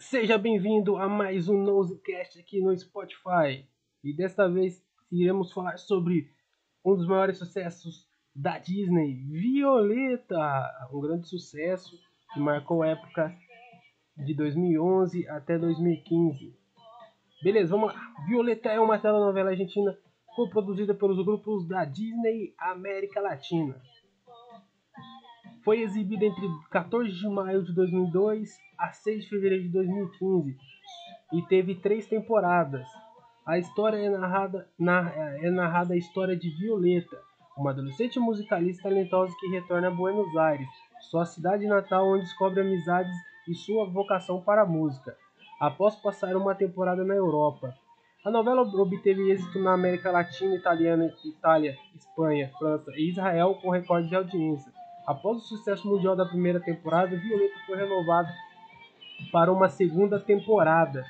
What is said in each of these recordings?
Seja bem-vindo a mais um Nosecast aqui no Spotify. E desta vez iremos falar sobre um dos maiores sucessos da Disney, Violeta, um grande sucesso que marcou a época de 2011 até 2015. Beleza, vamos lá. Violeta é uma telenovela argentina co-produzida pelos grupos da Disney América Latina. Foi exibida entre 14 de maio de 2002 a 6 de fevereiro de 2015 e teve três temporadas. A história é narrada, na, é narrada a história de Violeta, uma adolescente musicalista talentosa que retorna a Buenos Aires, sua cidade natal, onde descobre amizades e sua vocação para a música, após passar uma temporada na Europa. A novela obteve êxito na América Latina, Italiana, Itália, Espanha, França e Israel com recorde de audiência. Após o sucesso mundial da primeira temporada, Violeta foi renovada para uma segunda temporada.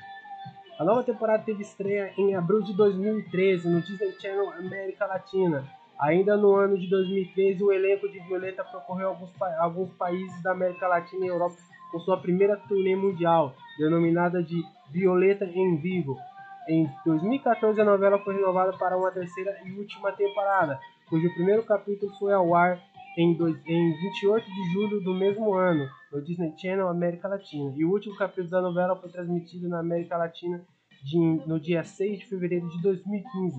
A nova temporada teve estreia em abril de 2013 no Disney Channel América Latina. Ainda no ano de 2013, o elenco de Violeta percorreu alguns, pa alguns países da América Latina e Europa com sua primeira turnê mundial, denominada de Violeta em Vivo. Em 2014, a novela foi renovada para uma terceira e última temporada, cujo primeiro capítulo foi ao ar em, dois, em 28 de julho do mesmo ano, no Disney Channel América Latina. E o último capítulo da novela foi transmitido na América Latina de, no dia 6 de fevereiro de 2015.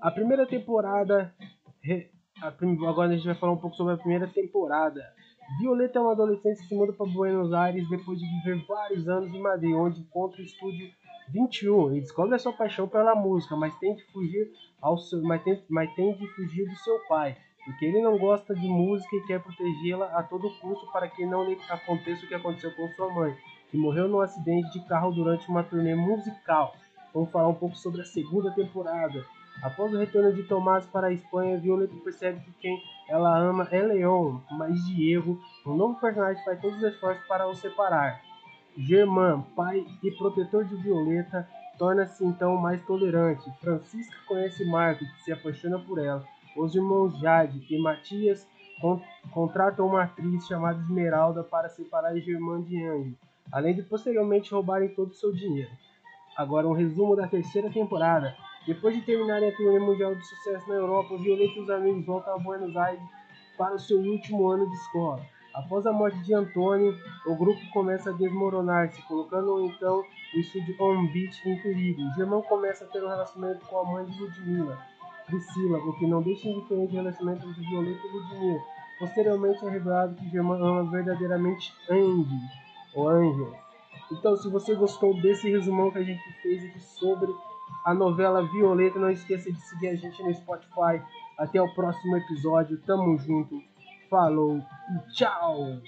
A primeira temporada. A agora a gente vai falar um pouco sobre a primeira temporada. Violeta é uma adolescente que se muda para Buenos Aires depois de viver vários anos em Madrid, onde encontra o estúdio 21 e descobre a sua paixão pela música, mas tem de fugir ao seu, mas tem, mas tem de fugir do seu pai, porque ele não gosta de música e quer protegê-la a todo custo para que não lhe aconteça o que aconteceu com sua mãe, que morreu num acidente de carro durante uma turnê musical. Vamos falar um pouco sobre a segunda temporada. Após o retorno de Tomás para a Espanha, Violeta percebe que quem ela ama é Leon, mas Diego, um novo personagem, faz todos os esforços para o separar. Germán, pai e protetor de Violeta, torna-se então mais tolerante. Francisca conhece Marco, que se apaixona por ela. Os irmãos Jade e Matias con contratam uma atriz chamada Esmeralda para separar Germán de Anjo, além de posteriormente roubarem todo o seu dinheiro. Agora um resumo da terceira temporada. Depois de terminarem a turnê mundial de sucesso na Europa, Violeta e os amigos voltam a Buenos Aires para o seu último ano de escola. Após a morte de Antônio, o grupo começa a desmoronar-se, colocando então o estúdio On Beach em perigo. Germão começa a ter um relacionamento com a mãe de Ludmilla, Priscila, o que não deixa indiferente o relacionamento entre Violeta e Ludmilla. Posteriormente é revelado que Germão ama verdadeiramente Andy, ou Angel. Então, se você gostou desse resumão que a gente fez aqui sobre a novela Violeta, não esqueça de seguir a gente no Spotify. Até o próximo episódio. Tamo junto. Falou e tchau!